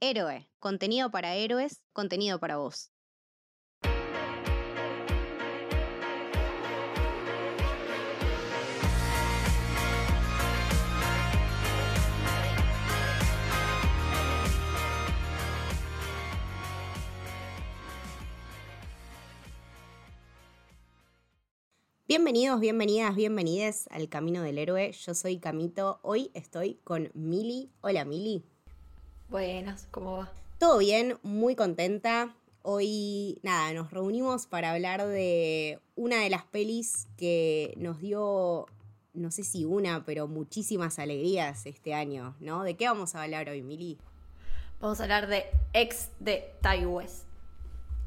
Héroe, contenido para héroes, contenido para vos. Bienvenidos, bienvenidas, bienvenides al Camino del Héroe. Yo soy Camito. Hoy estoy con Mili. Hola, Mili. Buenas, ¿cómo va? Todo bien, muy contenta. Hoy, nada, nos reunimos para hablar de una de las pelis que nos dio, no sé si una, pero muchísimas alegrías este año, ¿no? ¿De qué vamos a hablar hoy, Mili? Vamos a hablar de Ex de Ty West.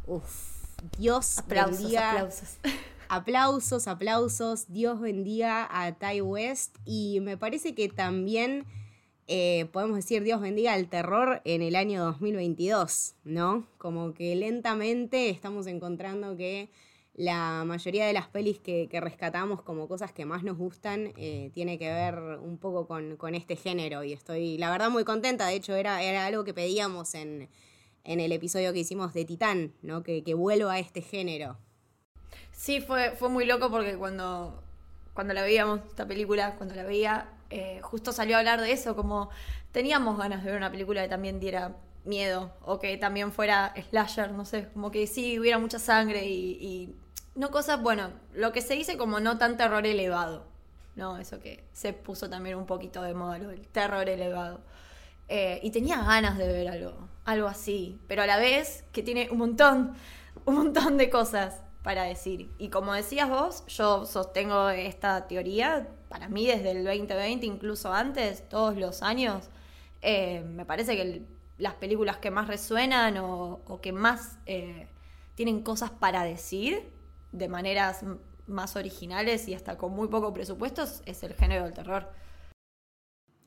Uf, Dios Aplausos, bendiga. aplausos. Aplausos, aplausos. Dios bendiga a Ty West. Y me parece que también eh, podemos decir Dios bendiga al terror en el año 2022, ¿no? Como que lentamente estamos encontrando que la mayoría de las pelis que, que rescatamos como cosas que más nos gustan eh, tiene que ver un poco con, con este género. Y estoy, la verdad, muy contenta. De hecho, era, era algo que pedíamos en, en el episodio que hicimos de Titán, ¿no? Que, que vuelva a este género. Sí, fue, fue muy loco porque cuando, cuando la veíamos, esta película, cuando la veía, eh, justo salió a hablar de eso, como teníamos ganas de ver una película que también diera miedo o que también fuera slasher, no sé, como que sí hubiera mucha sangre y, no cosas, bueno, lo que se dice como no tan terror elevado, ¿no? Eso que se puso también un poquito de moda, del terror elevado. Eh, y tenía ganas de ver algo, algo así, pero a la vez que tiene un montón, un montón de cosas para decir. Y como decías vos, yo sostengo esta teoría, para mí desde el 2020, incluso antes, todos los años, eh, me parece que las películas que más resuenan o, que más eh, tienen cosas para decir de maneras más originales y hasta con muy poco presupuesto es el género del terror.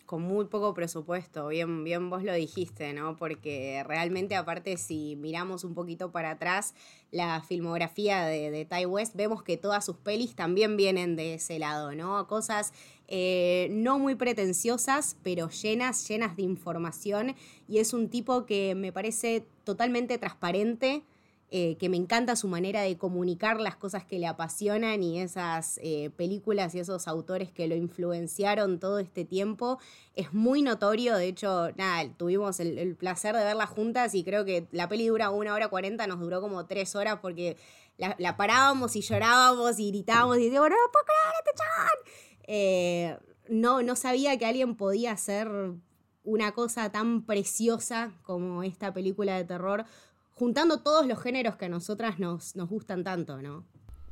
Con muy poco presupuesto, bien, bien vos lo dijiste, ¿no? Porque realmente aparte si miramos un poquito para atrás la filmografía de, de Ty West, vemos que todas sus pelis también vienen de ese lado, ¿no? Cosas eh, no muy pretenciosas, pero llenas, llenas de información y es un tipo que me parece totalmente transparente. Eh, que me encanta su manera de comunicar las cosas que le apasionan y esas eh, películas y esos autores que lo influenciaron todo este tiempo. Es muy notorio, de hecho, nada, tuvimos el, placer de verla juntas y creo que la peli dura una hora cuarenta, nos duró como tres horas porque la, parábamos y llorábamos y gritábamos y decíamos, no puedo creer, este chabón. Eh, no, no sabía que alguien podía hacer una cosa tan preciosa como esta película de terror, juntando todos los géneros que a nosotras nos, nos gustan tanto, ¿no?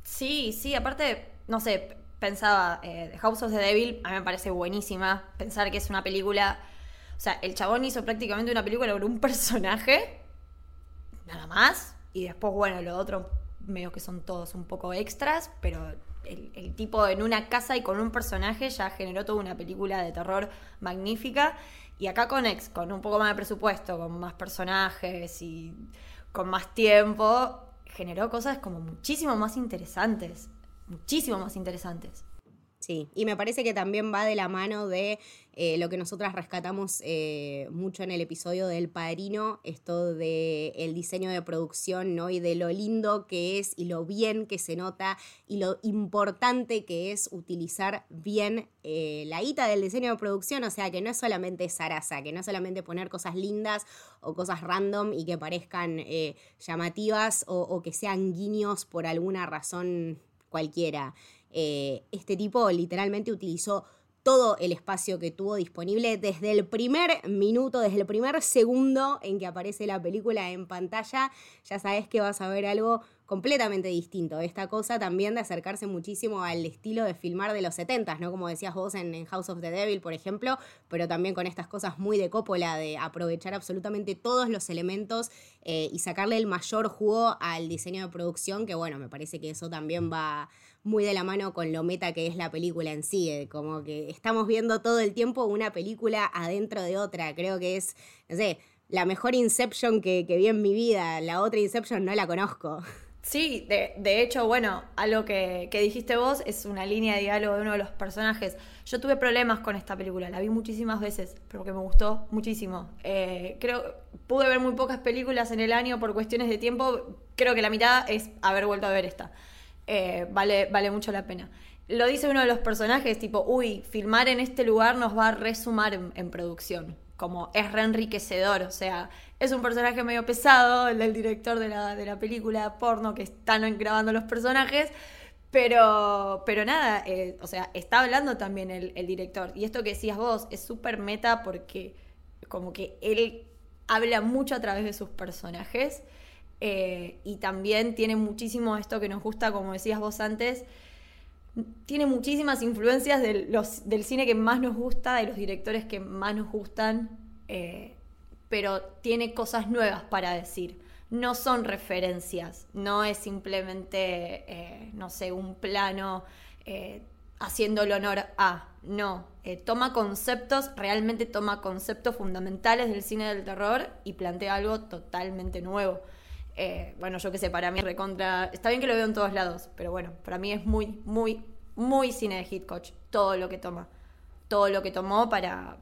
Sí, sí, aparte, no sé, pensaba, eh, House of the Devil, a mí me parece buenísima. Pensar que es una película. O sea, el chabón hizo prácticamente una película sobre un personaje, nada más. Y después, bueno, lo otro, medio que son todos un poco extras, pero el, el tipo en una casa y con un personaje ya generó toda una película de terror magnífica. Y acá con Ex, con un poco más de presupuesto, con más personajes y con más tiempo, generó cosas como muchísimo más interesantes. Muchísimo más interesantes. Sí, y me parece que también va de la mano de eh, lo que nosotras rescatamos eh, mucho en el episodio del Padrino, esto de el diseño de producción, ¿no? Y de lo lindo que es y lo bien que se nota y lo importante que es utilizar bien eh, la guita del diseño de producción, o sea, que no es solamente zaraza, que no es solamente poner cosas lindas o cosas random y que parezcan eh, llamativas o, o que sean guiños por alguna razón cualquiera. Eh, este tipo literalmente utilizó todo el espacio que tuvo disponible desde el primer minuto, desde el primer segundo en que aparece la película en pantalla, ya sabes que vas a ver algo completamente distinto. Esta cosa también de acercarse muchísimo al estilo de filmar de los 70s, ¿no? Como decías vos en, en House of the Devil, por ejemplo, pero también con estas cosas muy de Coppola, de aprovechar absolutamente todos los elementos eh, y sacarle el mayor jugo al diseño de producción, que bueno, me parece que eso también va muy de la mano con lo meta que es la película en sí, eh, como que estamos viendo todo el tiempo una película adentro de otra, creo que es, no sé, la mejor Inception que, que vi en mi vida, la otra Inception no la conozco. Sí, de, de hecho, bueno, algo que, que dijiste vos es una línea de diálogo de uno de los personajes. Yo tuve problemas con esta película, la vi muchísimas veces, pero que me gustó muchísimo. Eh, creo, pude ver muy pocas películas en el año por cuestiones de tiempo. Creo que la mitad es haber vuelto a ver esta. Eh, vale, vale mucho la pena. Lo dice uno de los personajes, tipo, uy, filmar en este lugar nos va a resumar en, producción. Como es re enriquecedor, o sea, es un personaje medio pesado, el del director de la, de la película porno que están grabando los personajes, pero, pero nada, eh, o sea, está hablando también el, el, director. Y esto que decías vos es súper meta porque como que él habla mucho a través de sus personajes eh, y también tiene muchísimo esto que nos gusta, como decías vos antes, tiene muchísimas influencias del, cine que más nos gusta, de los directores que más nos gustan, eh, pero tiene cosas nuevas para decir. No son referencias, no es simplemente, eh, no sé, un plano haciendo el honor a, no, toma conceptos, realmente toma conceptos fundamentales del cine del terror y plantea algo totalmente nuevo. Eh, bueno, yo qué sé, para mí recontra. Está bien que lo veo en todos lados, pero bueno, para mí es muy, muy, muy cine de Hitchcock. Todo lo que toma. Todo lo que tomó para.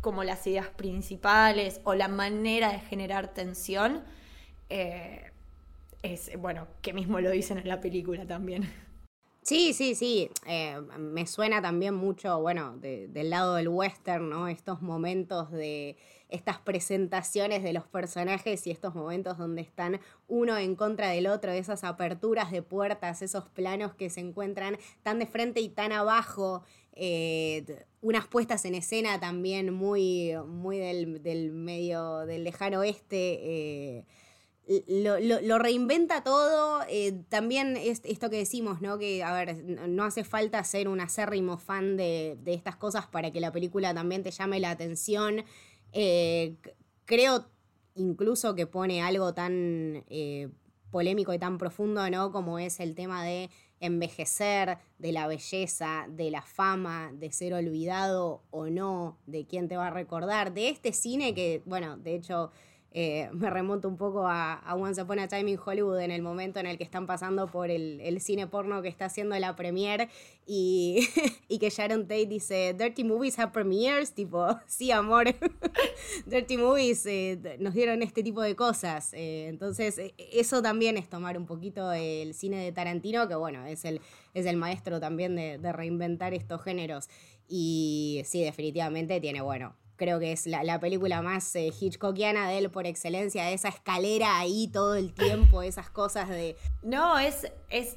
como las ideas principales o la manera de generar tensión. Eh, es, bueno, que mismo lo dicen en la película también. Sí, sí, sí. Eh, me suena también mucho, bueno, del lado del western, ¿no? Estos momentos de estas presentaciones de los personajes y estos momentos donde están uno en contra del otro, esas aperturas de puertas, esos planos que se encuentran tan de frente y tan abajo. Eh, unas puestas en escena también muy, muy del, medio del lejano oeste. Eh, lo, reinventa todo. Eh, también es esto que decimos, ¿no? Que, a ver, no hace falta ser un acérrimo fan de, estas cosas para que la película también te llame la atención. Eh, creo incluso que pone algo tan eh, polémico y tan profundo, ¿no? Como es el tema de envejecer, de la belleza, de la fama, de ser olvidado o no, de quién te va a recordar, de este cine que, bueno, de hecho eh, me remonto un poco a, Once Upon a Time in Hollywood en el momento en el que están pasando por el, cine porno que está haciendo la premiere y, y, que Sharon Tate dice, Dirty Movies have premieres, tipo, sí, amor, Dirty Movies eh, nos dieron este tipo de cosas. Eh, entonces, eso también es tomar un poquito el cine de Tarantino, que bueno, es el, es el maestro también de, de reinventar estos géneros. Y sí, definitivamente tiene, bueno, creo que es la, película más eh, Hitchcockiana de él por excelencia, esa escalera ahí todo el tiempo, esas cosas de... No, es, es,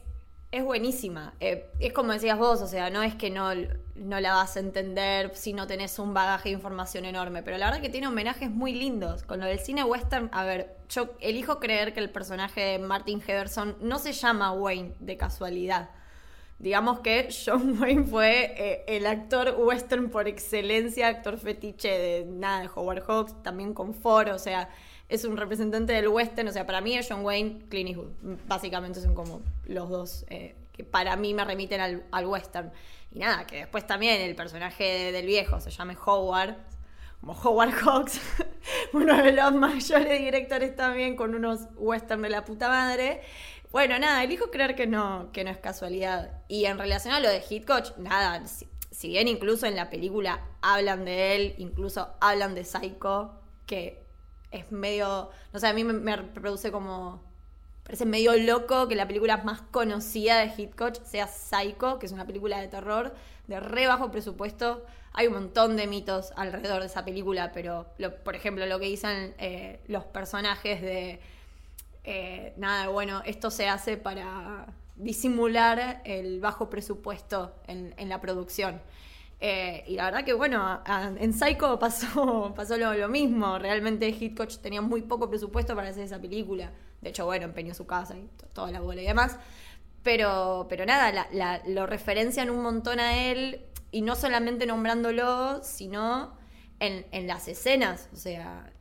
es buenísima. Eh, es como decías vos, o sea, no es que no, no la vas a entender si no tenés un bagaje de información enorme, pero la verdad que tiene homenajes muy lindos. Con lo del cine western, a ver, yo elijo creer que el personaje de Martin Heverson no se llama Wayne de casualidad digamos que John Wayne fue eh, el actor western por excelencia, actor fetiche de nada de Howard Hawks, también con Ford, o sea, es un representante del western, o sea, para mí es John Wayne, Clint Eastwood, básicamente son como los dos eh, que para mí me remiten al, western. Y nada, que después también el personaje del viejo se llame Howard, como Howard Hawks, uno de los mayores directores también con unos western de la puta madre. Bueno, nada, elijo creer que no, que no es casualidad. Y en relación a lo de Hitchcock, nada, si, bien incluso en la película hablan de él, incluso hablan de Psycho, que es medio, no sé, a mí me, produce como, parece medio loco que la película más conocida de Hitchcock sea Psycho, que es una película de terror de re bajo presupuesto. Hay un montón de mitos alrededor de esa película, pero por ejemplo lo que dicen eh, los personajes de eh, nada, bueno, esto se hace para disimular el bajo presupuesto en, la producción. Eh, y la verdad que, bueno, en Psycho pasó, pasó lo, mismo. Realmente Hitchcock tenía muy poco presupuesto para hacer esa película. De hecho, bueno, empeñó su casa y toda la bola y demás. Pero, pero nada, lo referencian un montón a él y no solamente nombrándolo, sino en, en las escenas. O sea,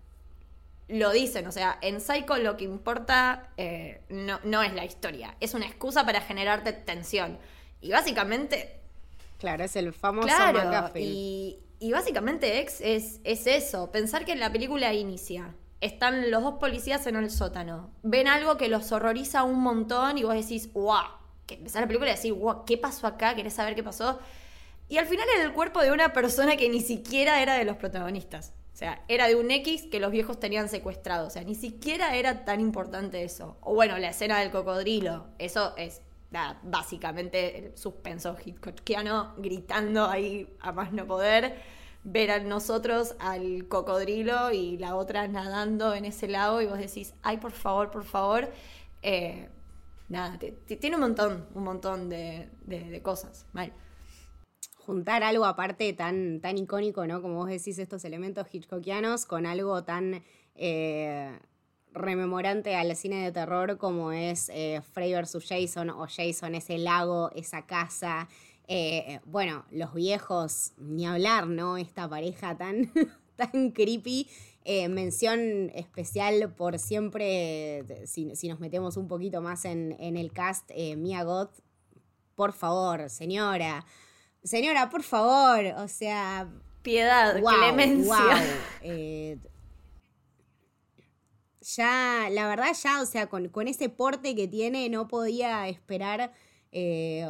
lo dicen, o sea, en Psycho lo que importa eh, no, es la historia, es una excusa para generarte tensión. Y básicamente... Claro, es el famoso claro, y, y, básicamente es, es, es eso, pensar que en la película inicia, están los dos policías en el sótano, ven algo que los horroriza un montón y vos decís, wow, que empezás la película y decís, wow, ¿qué pasó acá? ¿Querés saber qué pasó? Y al final era el cuerpo de una persona que ni siquiera era de los protagonistas. O sea, era de un X que los viejos tenían secuestrado. O sea, ni siquiera era tan importante eso. O bueno, la escena del cocodrilo. Eso es básicamente el suspenso hitchcockiano gritando ahí a más no poder. Ver a nosotros al cocodrilo y la otra nadando en ese lago y vos decís, ay, por favor, por favor. Eh, nada, tiene un montón, un montón de, cosas. Mal juntar algo aparte tan, tan icónico, ¿no? Como vos decís, estos elementos hitchcockianos con algo tan eh, rememorante al cine de terror como es eh, Frey vs. Jason o Jason, ese lago, esa casa. Eh, bueno, los viejos, ni hablar, ¿no? Esta pareja tan, tan creepy. mención especial por siempre, si, nos metemos un poquito más en, en el cast, Mia Goth, por favor, señora señora, por favor, o sea... Piedad, clemencia. Eh, ya, la verdad, ya, o sea, con, ese porte que tiene, no podía esperar eh,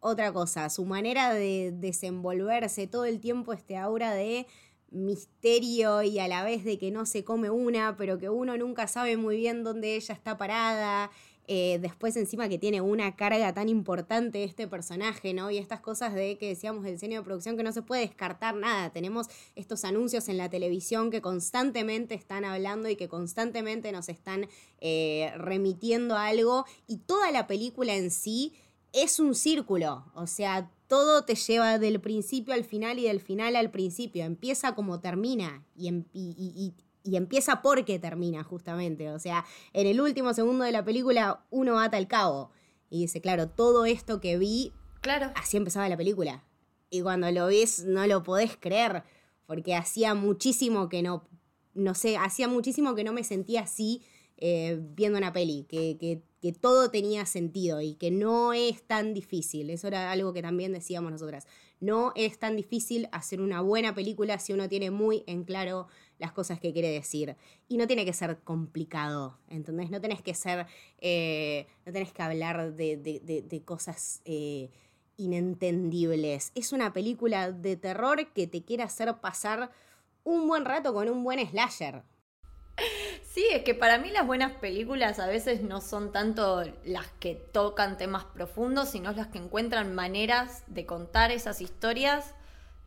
otra cosa. Su manera de desenvolverse todo el tiempo, este aura de misterio y a la vez de que no se come una, pero que uno nunca sabe muy bien dónde ella está parada. Eh, después encima que tiene una carga tan importante este personaje, ¿no? Y estas cosas de que decíamos del diseño de producción que no se puede descartar nada. Tenemos estos anuncios en la televisión que constantemente están hablando y que constantemente nos están eh, remitiendo algo y toda la película en sí es un círculo, o sea, todo te lleva del principio al final y del final al principio, empieza como termina y, y, y empieza porque termina, justamente. O sea, en el último segundo de la película uno ata el cabo. Y dice, claro, todo esto que vi, claro. así empezaba la película. Y cuando lo ves no lo podés creer, porque hacía muchísimo que no, no sé, hacía muchísimo que no me sentía así eh, viendo una peli, que, que, que, todo tenía sentido y que no es tan difícil. Eso era algo que también decíamos nosotras. No es tan difícil hacer una buena película si uno tiene muy en claro las cosas que quiere decir. Y no tiene que ser complicado, ¿entendés? No tenés que ser, eh, no tenés que hablar de, cosas eh, inentendibles. Es una película de terror que te quiere hacer pasar un buen rato con un buen slasher. Sí, es que para mí las buenas películas a veces no son tanto las que tocan temas profundos, sino las que encuentran maneras de contar esas historias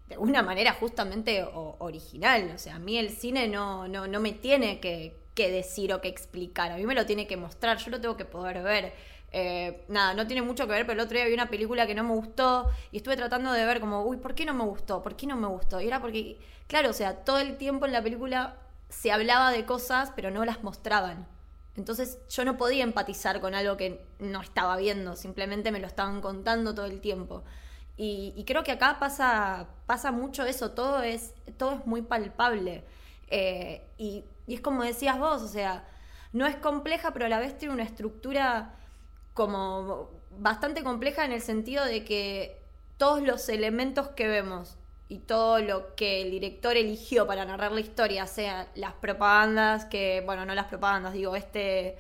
de una manera justamente original. O sea, a mí el cine no, no, no me tiene que, decir o que explicar, a mí me lo tiene que mostrar, yo lo tengo que poder ver. Eh, nada, no tiene mucho que ver, pero el otro día vi una película que no me gustó y estuve tratando de ver como, uy, ¿por qué no me gustó? ¿Por qué no me gustó? Y era porque, claro, o sea, todo el tiempo en la película se hablaba de cosas, pero no las mostraban. Entonces yo no podía empatizar con algo que no estaba viendo, simplemente me lo estaban contando todo el tiempo. Y, creo que acá pasa, pasa mucho eso, todo es, todo es muy palpable. Eh, y, es como decías vos, o sea, no es compleja, pero a la vez tiene una estructura como bastante compleja en el sentido de que todos los elementos que vemos y todo lo que el director eligió para narrar la historia, sea las propagandas, que, bueno, no las propagandas, digo, este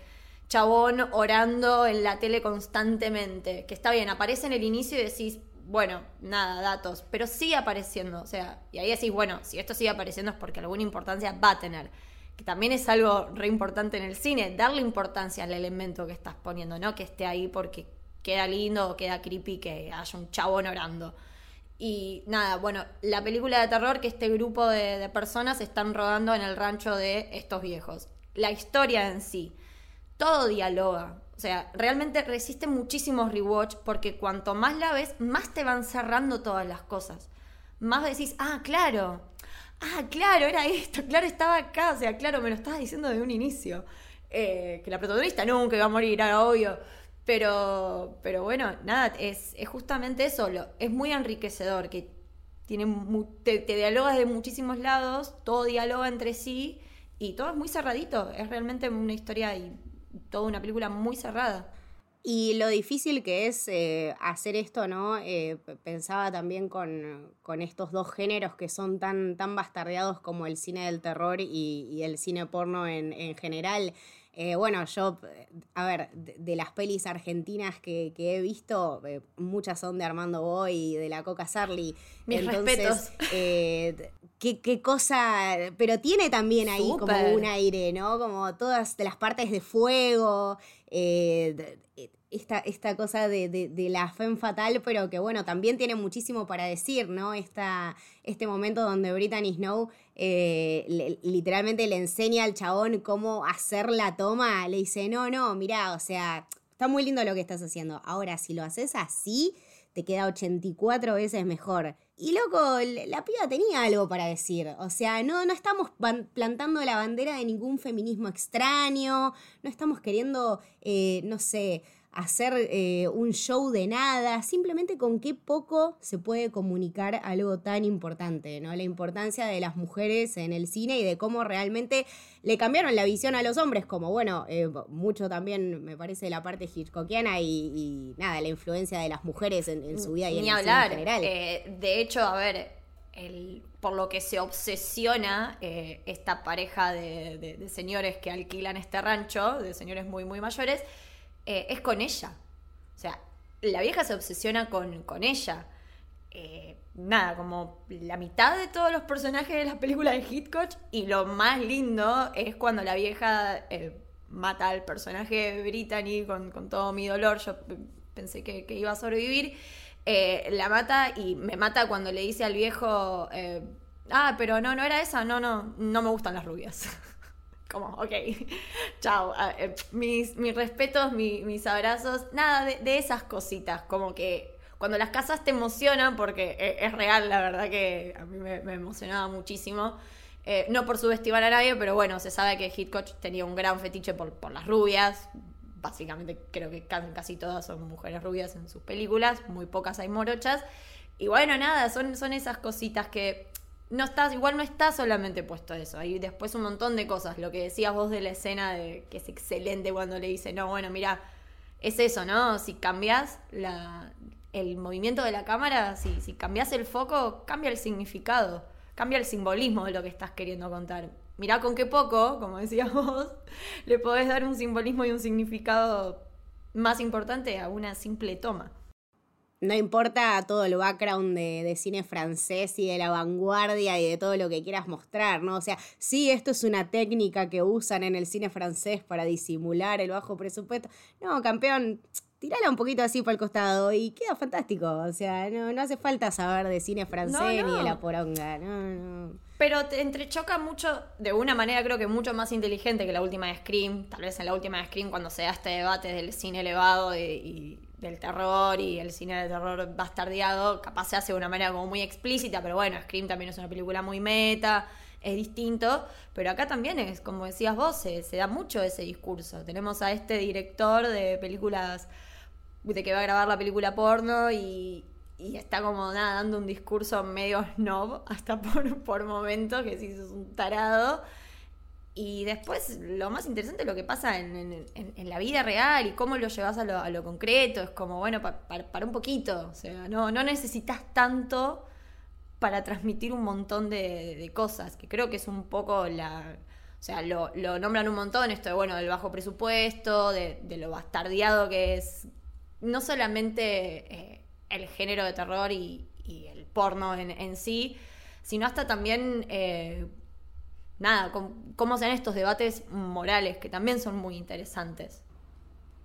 chabón orando en la tele constantemente, que está bien, aparece en el inicio y decís, bueno, nada, datos, pero sigue apareciendo, o sea, y ahí decís, bueno, si esto sigue apareciendo es porque alguna importancia va a tener, que también es algo re importante en el cine, darle importancia al elemento que estás poniendo, no que esté ahí porque queda lindo o queda creepy que haya un chabón orando. Y nada, bueno, la película de terror que este grupo de, de personas están rodando en el rancho de estos viejos. La historia en sí, todo dialoga, o sea, realmente resiste muchísimos rewatch porque cuanto más la ves, más te van cerrando todas las cosas. Más decís, ah, claro, ah, claro, era esto, claro, estaba acá, o sea, claro, me lo estabas diciendo de un inicio. Eh, que la protagonista nunca iba a morir, era obvio. Pero, pero bueno, nada, es, justamente eso, lo, es muy enriquecedor, que tiene, te, te dialogas de muchísimos lados, todo dialoga entre sí y todo es muy cerradito, es realmente una historia y toda una película muy cerrada. Y lo difícil que es eh, hacer esto, ¿no? Eh, pensaba también con, estos dos géneros que son tan, tan bastardeados como el cine del terror y, el cine porno en, general. Eh, bueno, yo, a ver, de, las pelis argentinas que, he visto, muchas son de Armando Boy y de la Coca Sarli. Mis Entonces, qué, cosa, pero tiene también ahí como un aire, ¿no? Como todas las partes de fuego, eh, esta, esta, cosa de, la fe fatal, pero que bueno, también tiene muchísimo para decir, ¿no? Esta, este momento donde Brittany Snow eh, literalmente le enseña al chabón cómo hacer la toma, le dice, no, no, mira, o sea, está muy lindo lo que estás haciendo. Ahora, si lo haces así, te queda 84 veces mejor. Y loco, la piba tenía algo para decir. O sea, no, no estamos plantando la bandera de ningún feminismo extraño, no estamos queriendo, eh, no sé, hacer eh, un show de nada, simplemente con qué poco se puede comunicar algo tan importante, ¿no? La importancia de las mujeres en el cine y de cómo realmente le cambiaron la visión a los hombres, como bueno, eh, mucho también me parece la parte hitchcockiana y, nada, la influencia de las mujeres en, su vida y en, el cine en general. Eh, de hecho, a ver, el, por lo que se obsesiona esta pareja de señores que alquilan este rancho, de señores muy, muy mayores, eh, es con ella. O sea, la vieja se obsesiona con, con ella. Eh, nada, como la mitad de todos los personajes de la película de Hitchcock y lo más lindo es cuando la vieja eh, mata al personaje de Brittany con, todo mi dolor, yo pensé que, iba a sobrevivir, la mata y me mata cuando le dice al viejo, ah, pero no, no era esa, no, no, no me gustan las rubias. como, ok, chao, ah, eh, mis, mis respetos, mis abrazos, nada de, esas cositas, como que cuando las casas te emocionan, porque e, es, real, la verdad que a mí me, emocionaba muchísimo, eh, no por subestimar a nadie, pero bueno, se sabe que Hitchcock tenía un gran fetiche por, por las rubias, básicamente creo que casi todas son mujeres rubias en sus películas, muy pocas hay morochas, y bueno, nada, son, son esas cositas que no estás, igual no está solamente puesto eso, hay después un montón de cosas. Lo que decías vos de la escena de que es excelente cuando le dice, no, bueno, mira, es eso, ¿no? Si cambias la, el movimiento de la cámara, si, si cambias el foco, cambia el significado, cambia el simbolismo de lo que estás queriendo contar. Mirá con qué poco, como decías vos, le podés dar un simbolismo y un significado más importante a una simple toma no importa todo el background de, cine francés y de la vanguardia y de todo lo que quieras mostrar, ¿no? O sea, sí, esto es una técnica que usan en el cine francés para disimular el bajo presupuesto. No, campeón, tirala un poquito así para el costado y queda fantástico. O sea, no, no hace falta saber de cine francés ni de la poronga, no, no. Pero te entrechoca mucho, de una manera creo que mucho más inteligente que la última de Scream. Tal vez en la última de Scream, cuando se da este debate del cine elevado y del terror y el cine de terror bastardeado, capaz se hace de una manera como muy explícita, pero bueno, Scream también es una película muy meta, es distinto, pero acá también es, como decías vos, se, da mucho ese discurso. Tenemos a este director de películas, de que va a grabar la película porno y, y está como nada, dando un discurso medio snob, hasta por, por momentos, que sí es un tarado. Y después lo más interesante es lo que pasa en, la vida real y cómo lo llevas a lo, concreto. Es como, bueno, para un poquito. O sea, no, necesitas tanto para transmitir un montón de, cosas, que creo que es un poco la... O sea, lo, nombran un montón, esto de, bueno, del bajo presupuesto, de, lo bastardeado que es no solamente eh, el género de terror y, el porno en, sí, sino hasta también eh, nada, cómo se estos debates morales que también son muy interesantes.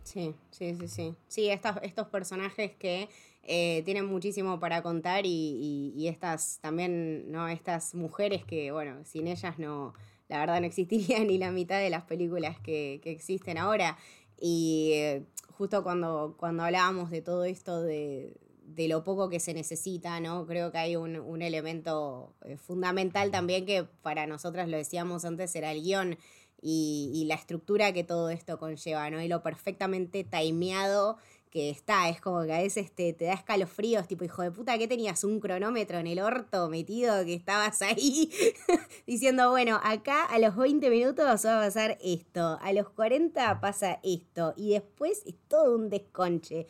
Sí, sí, sí, sí. Sí, estos personajes que eh, tienen muchísimo para contar y, estas también, ¿no? Estas mujeres que, bueno, sin ellas no, la verdad no existiría ni la mitad de las películas que, existen ahora. Y eh, justo cuando, cuando hablábamos de todo esto de, de lo poco que se necesita, ¿no? Creo que hay un, elemento eh, fundamental también que para nosotras lo decíamos antes, era el guion y, la estructura que todo esto conlleva, ¿no? Y lo perfectamente timeado que está, es como que a veces te, te da escalofríos, tipo, hijo de puta, ¿qué tenías? Un cronómetro en el orto metido que estabas ahí diciendo, bueno, acá a los 20 minutos va a pasar esto, a los 40 pasa esto, y después es todo un desconche.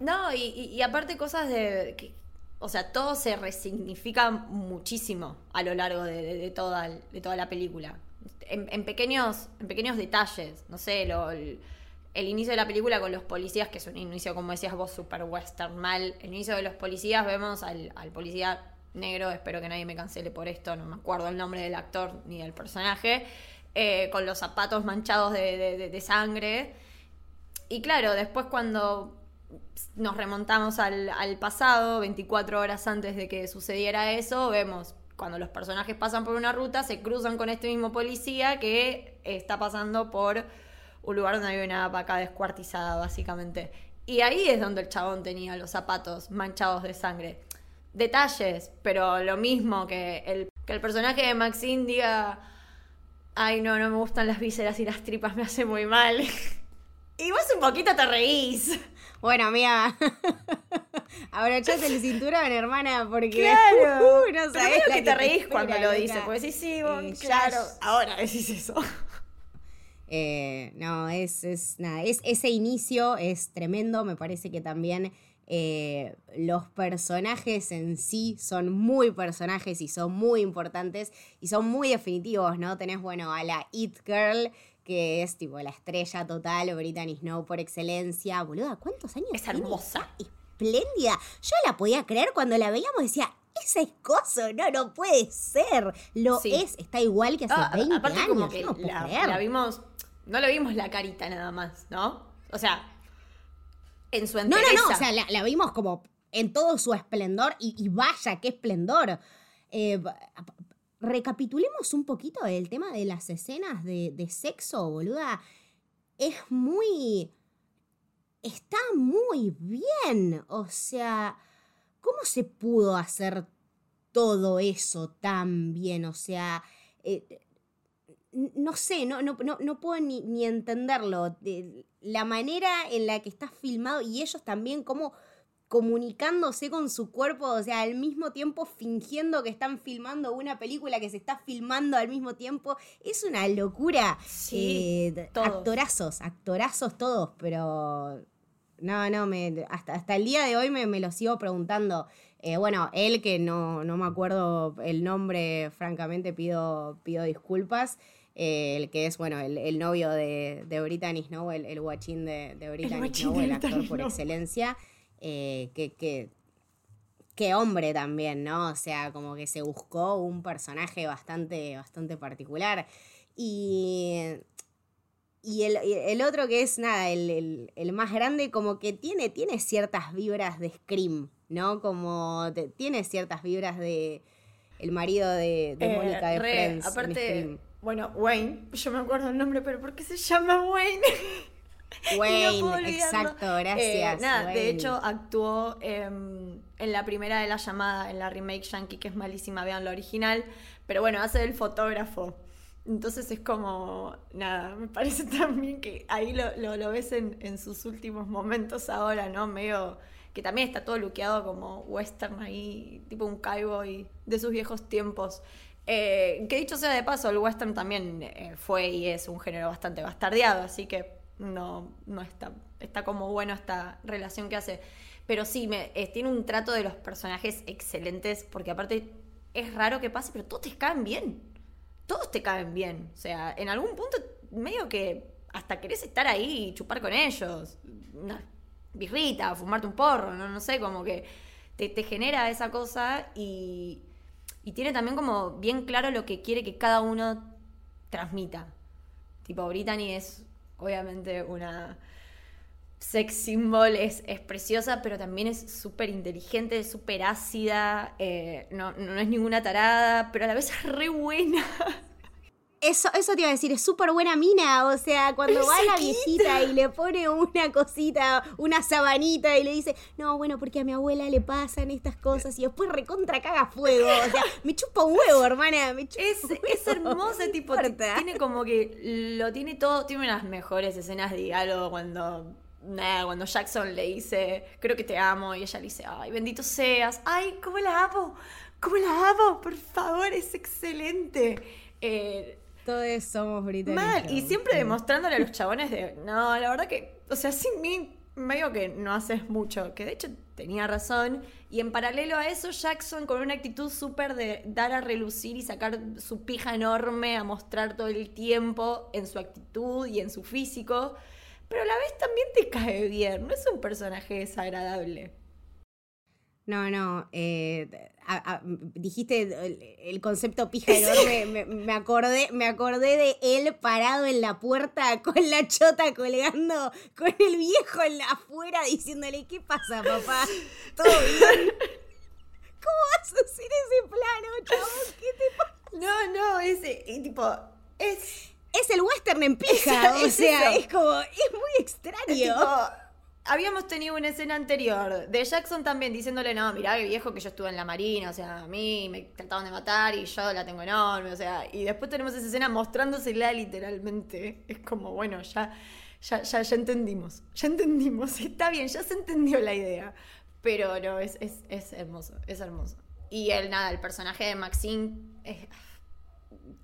No, y, aparte cosas de... Que, o sea, todo se resignifica muchísimo a lo largo de, toda, de toda la película. En, pequeños, en pequeños detalles. No sé, el, inicio de la película con los policías, que es un inicio, como decías vos, super western mal. El inicio de los policías, vemos al, al policía negro, espero que nadie me cancele por esto, no me acuerdo el nombre del actor ni del personaje, eh, con los zapatos manchados de, sangre. Y claro, después cuando nos remontamos al, pasado, 24 horas antes de que sucediera eso, vemos cuando los personajes pasan por una ruta, se cruzan con este mismo policía que está pasando por un lugar donde hay una vaca descuartizada, básicamente. Y ahí es donde el chabón tenía los zapatos manchados de sangre. Detalles, pero lo mismo que el, que el personaje de Maxine diga, ay no, no me gustan las vísceras y las tripas, me hace muy mal. y vos un poquito te reís. Bueno, amiga, abrochate el cinturón, hermana, porque. Claro. Uh, no sabés que te reís cuando lo dice, porque sí, sí, eh, claro. Ahora decís eso. Eh, no, es, es, nada, es, ese inicio es tremendo, me parece que también eh, los personajes en sí son muy personajes y son muy importantes y son muy definitivos, ¿no? Tenés, bueno, a la It Girl, que es tipo la estrella total, Brittany Snow por excelencia. Boluda, ¿cuántos años? Es hermosa. Espléndida. Yo la podía creer cuando la veíamos, decía, ese escoso, no, no puede ser. Lo es, está igual que hace 20 ah, años. Como que la, vimos, no le vimos la carita nada más, ¿no? O sea, en su entereza. No, no, no, o sea, la, vimos como en todo su esplendor y, vaya, qué esplendor. Eh, recapitulemos un poquito el tema de las escenas de, de sexo, boluda. Es muy... Está muy bien. O sea, ¿cómo se pudo hacer todo eso tan bien? O sea, eh, no sé, no, no, no, puedo ni, ni entenderlo. la manera en la que está filmado y ellos también, como comunicándose con su cuerpo, o sea, al mismo tiempo fingiendo que están filmando una película que se está filmando al mismo tiempo. Es una locura. Sí, eh, actorazos, actorazos todos, pero no, no, me, hasta, hasta el día de hoy me, lo sigo preguntando. Eh, bueno, él que no, no me acuerdo el nombre, francamente pido, pido disculpas. Eh, el que es, bueno, el, novio de, de Brittany Snow, el, el guachín de, de Brittany Snow, el actor por excelencia. Eh, que, que, hombre también, ¿no? O sea, como que se buscó un personaje bastante, bastante particular. Y, y el, otro que es, nada, el, más grande, como que tiene, tiene ciertas vibras de Scream, ¿no? Como tiene ciertas vibras de el marido de, de eh, Mónica de Friends. Aparte, bueno, Wayne, yo me acuerdo el nombre, pero ¿por qué se llama Wayne? Wayne, exacto, gracias. Eh, nada, de hecho actuó en la primera de la llamada, en la remake Yankee, que es malísima, vean la original, pero bueno, hace el fotógrafo. Entonces es como, nada, me parece también que ahí lo, lo, ves en, sus últimos momentos ahora, ¿no? Medio que también está todo luqueado como western ahí, tipo un cowboy de sus viejos tiempos. Eh, que dicho sea de paso, el western también eh, fue y es un género bastante bastardeado, así que no, no está, está como bueno esta relación que hace. Pero sí, me, eh, tiene un trato de los personajes excelentes, porque aparte es raro que pase, pero todos te caen bien. Todos te caen bien. O sea, en algún punto medio que hasta querés estar ahí y chupar con ellos. Una birrita, fumarte un porro, no, no sé, como que te, te genera esa cosa y, y tiene también como bien claro lo que quiere que cada uno transmita. Tipo, Brittany es obviamente una sex symbol, es, es preciosa, pero también es súper inteligente, súper ácida, eh, no, no es ninguna tarada, pero a la vez es re buena. Eso, eso te iba a decir, es súper buena mina. O sea, cuando va la viejita y le pone una cosita, una sabanita y le dice, no, bueno, porque a mi abuela le pasan estas cosas y después recontra caga fuego. O sea, me chupa un huevo, hermana. Me chupa es, es hermoso, tipo, tiene como que lo tiene todo, tiene unas mejores escenas de diálogo cuando nada, cuando Jackson le dice, creo que te amo, y ella le dice, ay, bendito seas, ay, ¿cómo la amo? ¿Cómo la amo? Por favor, es excelente. Eh, todos somos británicos. Mal, y siempre demostrándole a los chabones de, no, la verdad que, o sea, sin mí medio que no haces mucho, que de hecho tenía razón, y en paralelo a eso Jackson con una actitud súper de dar a relucir y sacar su pija enorme a mostrar todo el tiempo en su actitud y en su físico, pero a la vez también te cae bien, no es un personaje desagradable. No, no. Eh, dijiste el, concepto pija enorme. Me, acordé, me acordé de él parado en la puerta con la chota colgando, con el viejo en la afuera diciéndole, ¿qué pasa, papá? ¿Todo bien? ¿Cómo vas a hacer ese plano, chavos? ¿Qué te pasa? No, no, ese, tipo, es... Es el western en pija, o sea, es como, es muy extraño habíamos tenido una escena anterior de Jackson también diciéndole, no, mirá qué viejo que yo estuve en la marina, o sea, a mí me trataban de matar y yo la tengo enorme, o sea, y después tenemos esa escena mostrándosela literalmente. Es como, bueno, ya, ya, ya, ya entendimos, ya entendimos, está bien, ya se entendió la idea. Pero no, es, es, es hermoso, es hermoso. Y el, nada, el personaje de Maxine es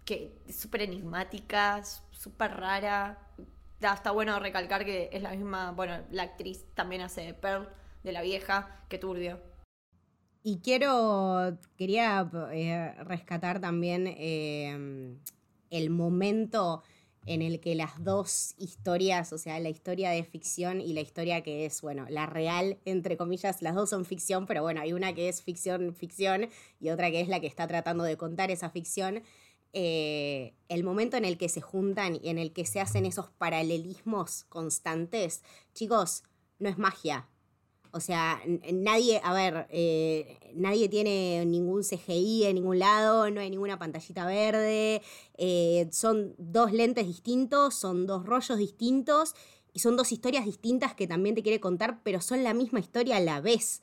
que súper enigmática, súper rara, está bueno recalcar que es la misma, bueno, la actriz también hace Pearl de la vieja, que turbio. Y quiero, quería eh, rescatar también em, el momento en el que las dos historias, o sea, la historia de ficción y la historia que es, bueno, la real, entre comillas, las dos son ficción, pero bueno, hay una que es ficción, ficción, y otra que es la que está tratando de contar esa ficción. Eh, el momento en el que se juntan y en el que se hacen esos paralelismos constantes, chicos, no es magia. O sea, nadie, a ver, eh, nadie tiene ningún CGI en ningún lado, no hay ninguna pantallita verde, eh, son dos lentes distintos, son dos rollos distintos y son dos historias distintas que también te quiere contar, pero son la misma historia a la vez.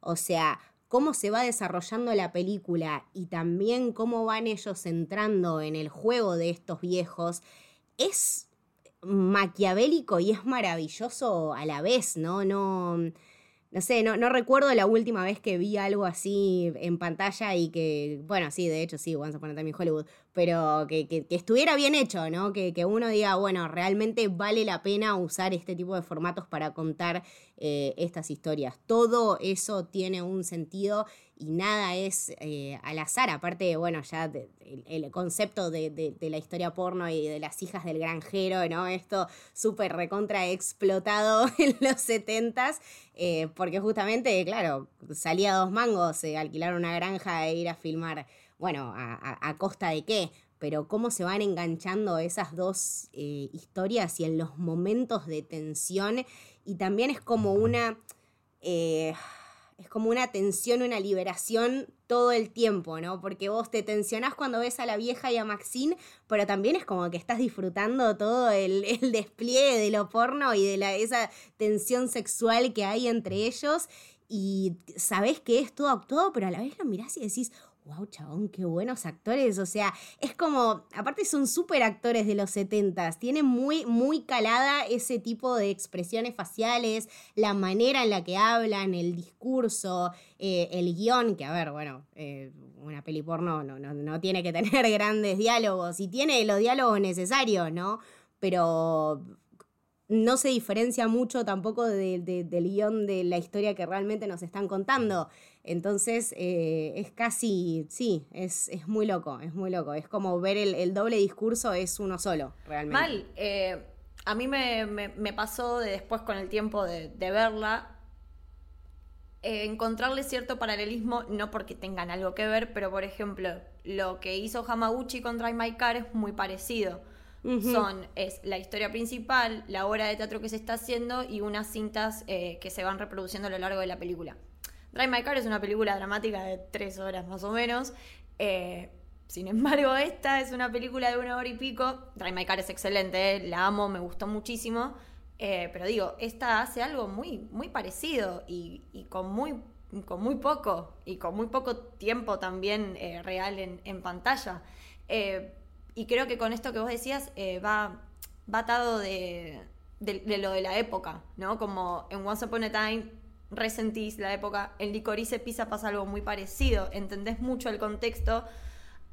O sea, cómo se va desarrollando la película y también cómo van ellos entrando en el juego de estos viejos, es maquiavélico y es maravilloso a la vez, ¿no? No no sé, no, recuerdo la última vez que vi algo así en pantalla y que, bueno, sí, de hecho sí, Once a Time in Hollywood, pero que, estuviera bien hecho, ¿no? Que, uno diga, bueno, realmente vale la pena usar este tipo de formatos para contar eh, estas historias. Todo eso tiene un sentido y nada es eh, al azar. Aparte, bueno, ya el, concepto de, la historia porno y de las hijas del granjero, ¿no? Esto súper recontra explotado en los setentas, eh, porque justamente, claro, salía dos mangos, alquilar una granja e ir a filmar, bueno, a, costa de qué, pero cómo se van enganchando esas dos historias y en los momentos de tensión, y también es como una es como una tensión, una liberación todo el tiempo, ¿no? Porque vos te tensionás cuando ves a la vieja y a Maxine, pero también es como que estás disfrutando todo el, despliegue de lo porno y de la, esa tensión sexual que hay entre ellos. Y sabés que es todo actuado, pero a la vez lo mirás y decís, wow, chabón, qué buenos actores. O sea, es como, aparte son súper actores de los 70 tienen muy, muy calada ese tipo de expresiones faciales, la manera en la que hablan, el discurso, eh, el guion, que a ver, bueno, eh, una peli porno no, no, no tiene que tener grandes diálogos y tiene los diálogos necesarios, ¿no? Pero no se diferencia mucho tampoco del guion de la historia que realmente nos están contando. Entonces eh, es casi, sí, es, muy loco, es muy loco. Es como ver el, doble discurso es uno solo, realmente. Mal, eh, a mí me, pasó de después con el tiempo de, verla, eh, encontrarle cierto paralelismo, no porque tengan algo que ver, pero por ejemplo, lo que hizo Hamaguchi con Drive My Car es muy parecido son, es la historia principal, la obra de teatro que se está haciendo y unas cintas eh, que se van reproduciendo a lo largo de la película. Drive My Car es una película dramática de tres horas más o menos. Eh, sin embargo, esta es una película de una hora y pico. Drive My Car es excelente, eh, la amo, me gustó muchísimo. pero digo, esta hace algo muy, muy parecido y, con muy con muy poco y con muy poco tiempo también real en, pantalla. Y creo que con esto que vos decías eh, va, va atado de, lo de la época, ¿no? Como en Once Upon a Time resentís la época, en Licorice Pisa pasa algo muy parecido, entendés mucho el contexto.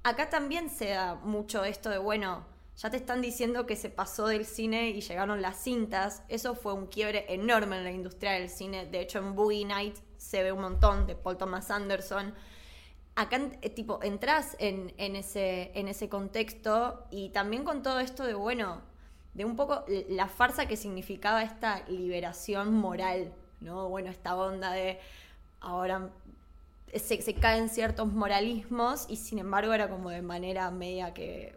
Acá también se da mucho esto de, bueno, ya te están diciendo que se pasó del cine y llegaron las cintas. Eso fue un quiebre enorme en la industria del cine. De hecho, en Boogie Night se ve un montón de Paul Thomas Anderson acá eh, tipo entras en, ese, en ese contexto y también con todo esto de, bueno, de un poco la farsa que significaba esta liberación moral, ¿no? Bueno, esta onda de ahora se, se caen ciertos moralismos y sin embargo era como de manera media que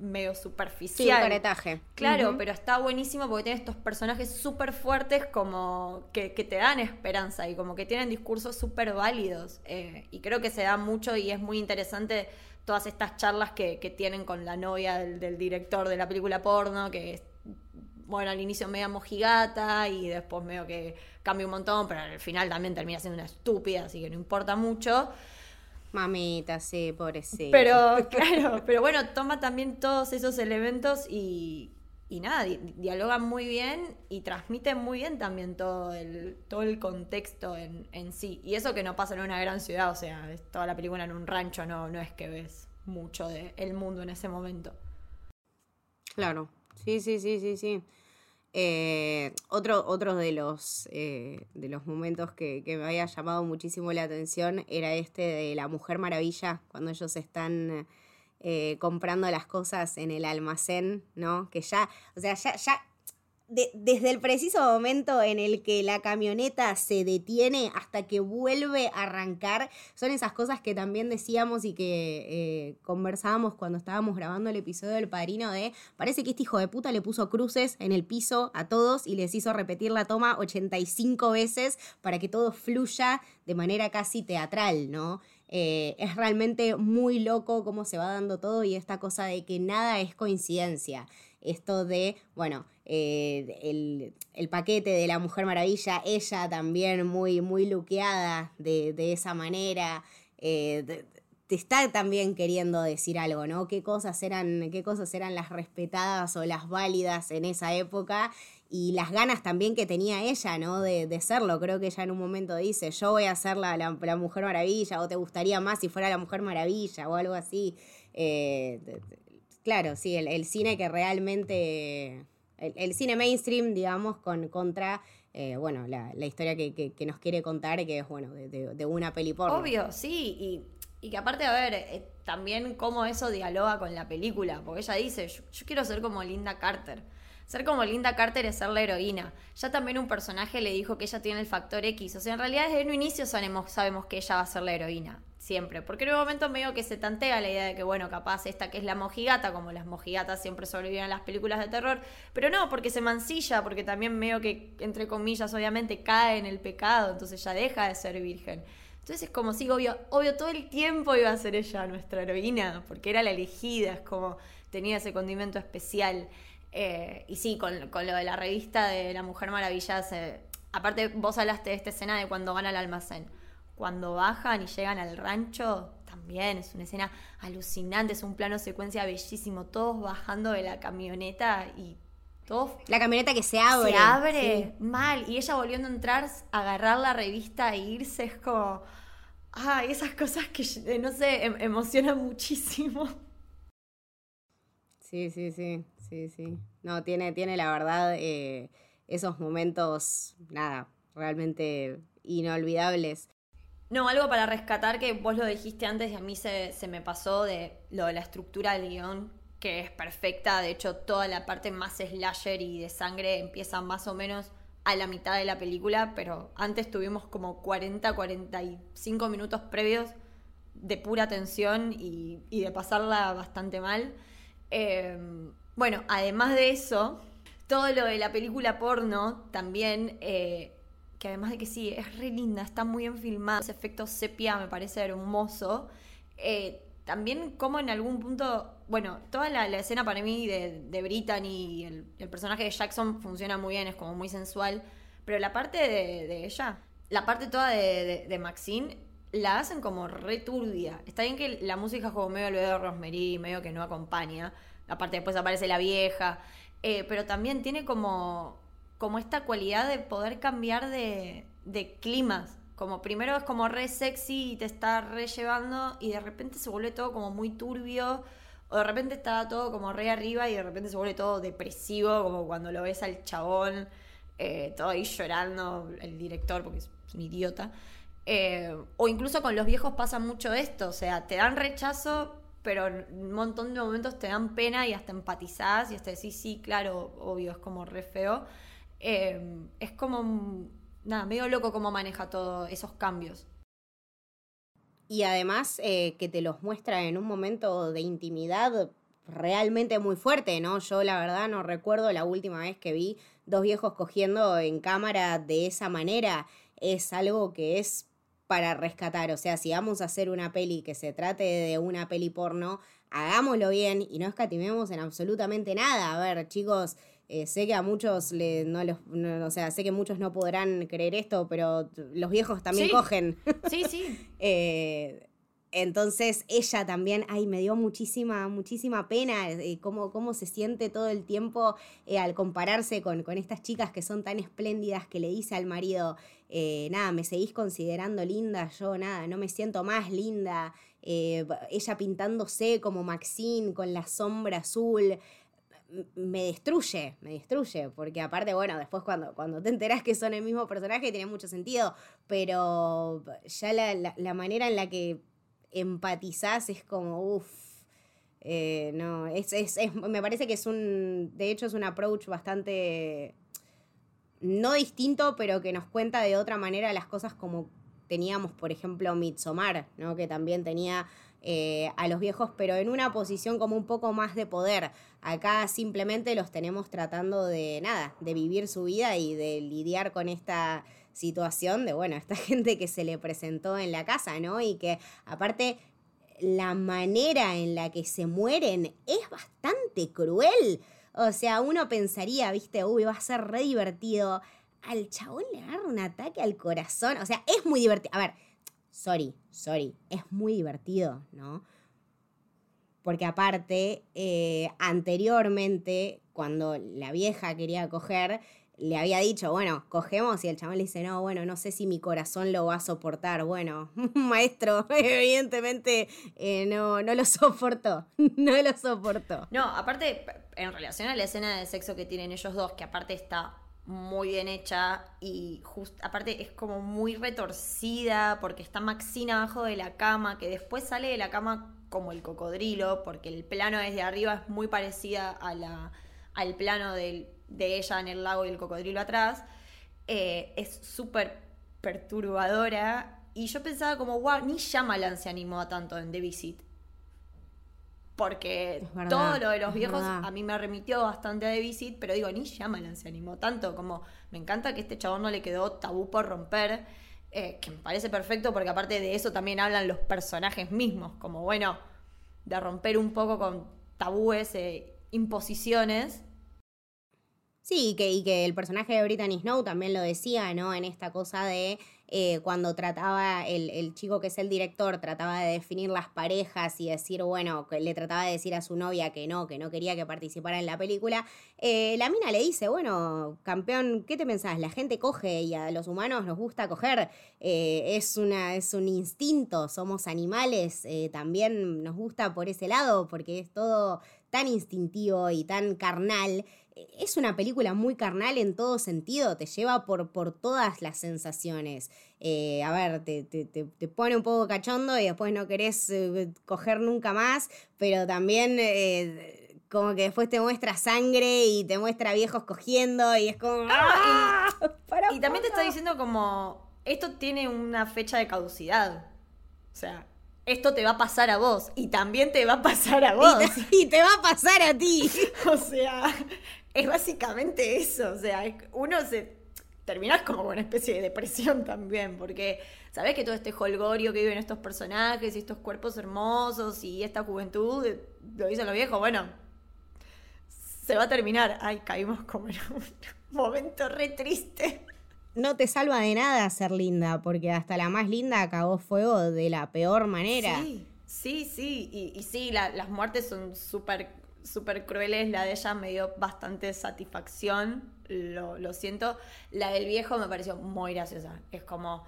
medio superficial. Sí. Claro, pero está buenísimo porque tiene estos personajes súper fuertes como que, te dan esperanza y como que tienen discursos súper válidos. Eh, y creo que se da mucho y es muy interesante todas estas charlas que, tienen con la novia del, director de la película porno, que es, bueno, al inicio media mojigata y después medio que cambia un montón, pero al final también termina siendo una estúpida, así que no importa mucho. Mamita, sí, pobrecita. Pero, claro, pero bueno, toma también todos esos elementos y, y nada, dialoga muy bien y transmite muy bien también todo el, todo el contexto en, en, sí. Y eso que no pasa en una gran ciudad, o sea, es toda la película en un rancho, no, no es que ves mucho del mundo en ese momento. Claro, sí, sí, sí, sí, sí. Eh, otro, de los, eh, de los momentos que, me había llamado muchísimo la atención era este de la Mujer Maravilla, cuando ellos están eh, comprando las cosas en el almacén, ¿no? Que ya, o sea, ya desde el preciso momento en el que la camioneta se detiene hasta que vuelve a arrancar, son esas cosas que también decíamos y que eh, conversábamos cuando estábamos grabando el episodio del Padrino de, parece que este hijo de puta le puso cruces en el piso a todos y les hizo repetir la toma 85 veces para que todo fluya de manera casi teatral, ¿no? Eh, es realmente muy loco cómo se va dando todo y esta cosa de que nada es coincidencia esto de, bueno, eh, el, paquete de la Mujer Maravilla, ella también muy, muy luqueada de, esa manera. Eh, te está también queriendo decir algo, ¿no? ¿Qué cosas eran, qué cosas eran las respetadas o las válidas en esa época? Y las ganas también que tenía ella, ¿no? De, serlo. Creo que ella en un momento dice, yo voy a ser la, la, Mujer Maravilla, o te gustaría más si fuera la Mujer Maravilla, o algo así. Eh, claro, sí, el, cine que realmente, el, cine mainstream, digamos, con, contra, eh, bueno, la, historia que, nos quiere contar, que es, bueno, de, una peli porno. Obvio, sí, y, que aparte, a ver, eh, también cómo eso dialoga con la película, porque ella dice, yo, quiero ser como Linda Carter. Ser como Linda Carter es ser la heroína. Ya también un personaje le dijo que ella tiene el factor X. O sea, en realidad desde un inicio sabemos, sabemos que ella va a ser la heroína siempre. Porque en un momento medio que se tantea la idea de que, bueno, capaz esta que es la mojigata, como las mojigatas siempre sobreviven en las películas de terror, pero no, porque se mancilla, porque también medio que, entre comillas, obviamente cae en el pecado, entonces ya deja de ser virgen. Entonces es como si, obvio, obvio, todo el tiempo iba a ser ella nuestra heroína, porque era la elegida, es como tenía ese condimento especial. Eh, y sí, con, lo de la revista de La Mujer Maravilla, aparte vos hablaste de esta escena de cuando van al almacén cuando bajan y llegan al rancho, también es una escena alucinante, es un plano secuencia bellísimo, todos bajando de la camioneta y todos... La camioneta que se abre. Se abre, mal, y ella volviendo a entrar, agarrar la revista e irse, es como... Ay, esas cosas que, eh, no sé, em, emocionan muchísimo. Sí, sí, sí, sí, sí. No, tiene, tiene la verdad eh, esos momentos, nada, realmente inolvidables. No, algo para rescatar que vos lo dijiste antes y a mí se, me pasó de lo de la estructura del guion, que es perfecta. De hecho, toda la parte más slasher y de sangre empieza más o menos a la mitad de la película, pero antes tuvimos como 40, 45 minutos previos de pura tensión y, de pasarla bastante mal. Em, bueno, además de eso, todo lo de la película porno también eh, que además de que sí, es re linda, está muy bien filmada, ese efecto sepia me parece hermoso. Eh, también como en algún punto, bueno, toda la, escena para mí de, de Brittany y el, personaje de Jackson funciona muy bien, es como muy sensual, pero la parte de, ella, la parte toda de, Maxine, la hacen como re turbia. Está bien que la música como medio el de Rosemary, medio que no acompaña, aparte después aparece la vieja, eh, pero también tiene como como esta cualidad de poder cambiar de, de climas. Como primero es como re sexy y te está re llevando y de repente se vuelve todo como muy turbio o de repente está todo como re arriba y de repente se vuelve todo depresivo como cuando lo ves al chabón eh, todo ahí llorando el director porque es un idiota. Eh, o incluso con los viejos pasa mucho esto, o sea, te dan rechazo, pero en un montón de momentos te dan pena y hasta empatizás y hasta decís, sí, claro, obvio, es como re feo. Em, es como nada, medio loco cómo maneja todos esos cambios. Y además eh, que te los muestra en un momento de intimidad realmente muy fuerte, ¿no? Yo la verdad no recuerdo la última vez que vi dos viejos cogiendo en cámara de esa manera. Es algo que es para rescatar. O sea, si vamos a hacer una peli que se trate de una peli porno, hagámoslo bien y no escatimemos en absolutamente nada. A ver, chicos, eh, sé que a muchos le, no los, o sea, sé que muchos no podrán creer esto, pero los viejos también cogen. Sí, sí. Eh, entonces ella también, ay, me dio muchísima, muchísima pena eh, cómo, cómo, se siente todo el tiempo al compararse con, con, estas chicas que son tan espléndidas que le dice al marido, nada, me seguís considerando linda, yo nada, no me siento más linda, ella pintándose como Maxine con la sombra azul me destruye, me destruye, porque aparte, bueno, después cuando, cuando te enteras que son el mismo personaje tiene mucho sentido, pero ya la, manera en la que empatizás es como, uff, eh, no, es, es, me parece que es un, de hecho es un approach bastante, no distinto, pero que nos cuenta de otra manera las cosas como teníamos, por ejemplo, Midsommar, ¿no? que también tenía eh, a los viejos, pero en una posición como un poco más de poder. Acá simplemente los tenemos tratando de nada, de vivir su vida y de lidiar con esta situación de, bueno, esta gente que se le presentó en la casa, ¿no? Y que aparte la manera en la que se mueren es bastante cruel. O sea, uno pensaría, viste, uy, va a ser re divertido. Al chabón le agarra un ataque al corazón. O sea, es muy divertido. A ver, sorry, sorry, es muy divertido, ¿no? Porque aparte, eh, anteriormente, cuando la vieja quería coger, le había dicho, bueno, cogemos y el chaval le dice, no, bueno, no sé si mi corazón lo va a soportar. Bueno, maestro, evidentemente eh, no, no lo soportó, no lo soportó. No, aparte, en relación a la escena de sexo que tienen ellos dos, que aparte está muy bien hecha y aparte es como muy retorcida porque está Maxine abajo de la cama, que después sale de la cama como el cocodrilo, porque el plano desde arriba es muy parecida a la, al plano de, ella en el lago y el cocodrilo atrás. Eh, es súper perturbadora y yo pensaba como, wow, ni Shyamalan se animó a tanto en The Visit porque todo lo de los viejos a mí me remitió bastante a The Visit, pero digo, ni Shyamalan se animó tanto, como me encanta que este chabón no le quedó tabú por romper, eh, que me parece perfecto porque aparte de eso también hablan los personajes mismos, como bueno, de romper un poco con tabúes, e imposiciones. Sí, que, y que el personaje de Brittany Snow también lo decía, ¿no? En esta cosa de eh, cuando trataba, el, chico que es el director, trataba de definir las parejas y decir, bueno, le trataba de decir a su novia que no, que no quería que participara en la película, eh, la mina le dice, bueno, campeón, ¿qué te pensás? La gente coge y a los humanos nos gusta coger, eh, es, una, es un instinto, somos animales, también nos gusta por ese lado, porque es todo tan instintivo y tan carnal es una película muy carnal en todo sentido, te lleva por, por todas las sensaciones. Eh, a ver, te, pone un poco cachondo y después no querés eh, coger nunca más, pero también eh, como que después te muestra sangre y te muestra viejos cogiendo y es como... Ah, y, ¡Ah! también te está diciendo como, esto tiene una fecha de caducidad. O sea, esto te va a pasar a vos y también te va a pasar a vos. Y te, va a pasar a ti. o sea, es básicamente eso. O sea, uno se. Terminás como con una especie de depresión también, porque sabes que todo este holgorio que viven estos personajes y estos cuerpos hermosos y esta juventud, lo dicen los viejos, bueno, se va a terminar. Ay, caímos como en un momento re triste. No te salva de nada ser linda, porque hasta la más linda acabó fuego de la peor manera. Sí, sí, sí. Y, sí, las muertes son súper súper crueles, la de ella me dio bastante satisfacción, lo, siento. La del viejo me pareció muy graciosa. Es como,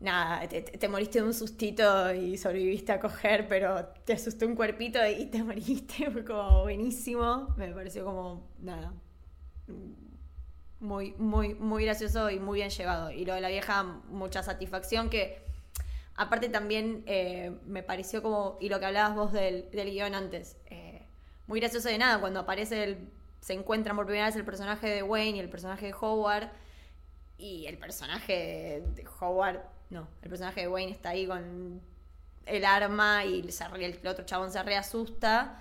nada, te, moriste de un sustito y sobreviviste a coger, pero te asustó un cuerpito y te moriste. Fue como buenísimo. Me pareció como, nada, muy, muy, muy gracioso y muy bien llevado. Y lo de la vieja, mucha satisfacción que... Aparte también eh, me pareció como, y lo que hablabas vos del, del guion antes, eh, muy gracioso de nada, cuando aparece el, se encuentran por primera vez el personaje de Wayne y el personaje de Howard, y el personaje de Howard, no, el personaje de Wayne está ahí con el arma y el, otro chabón se reasusta.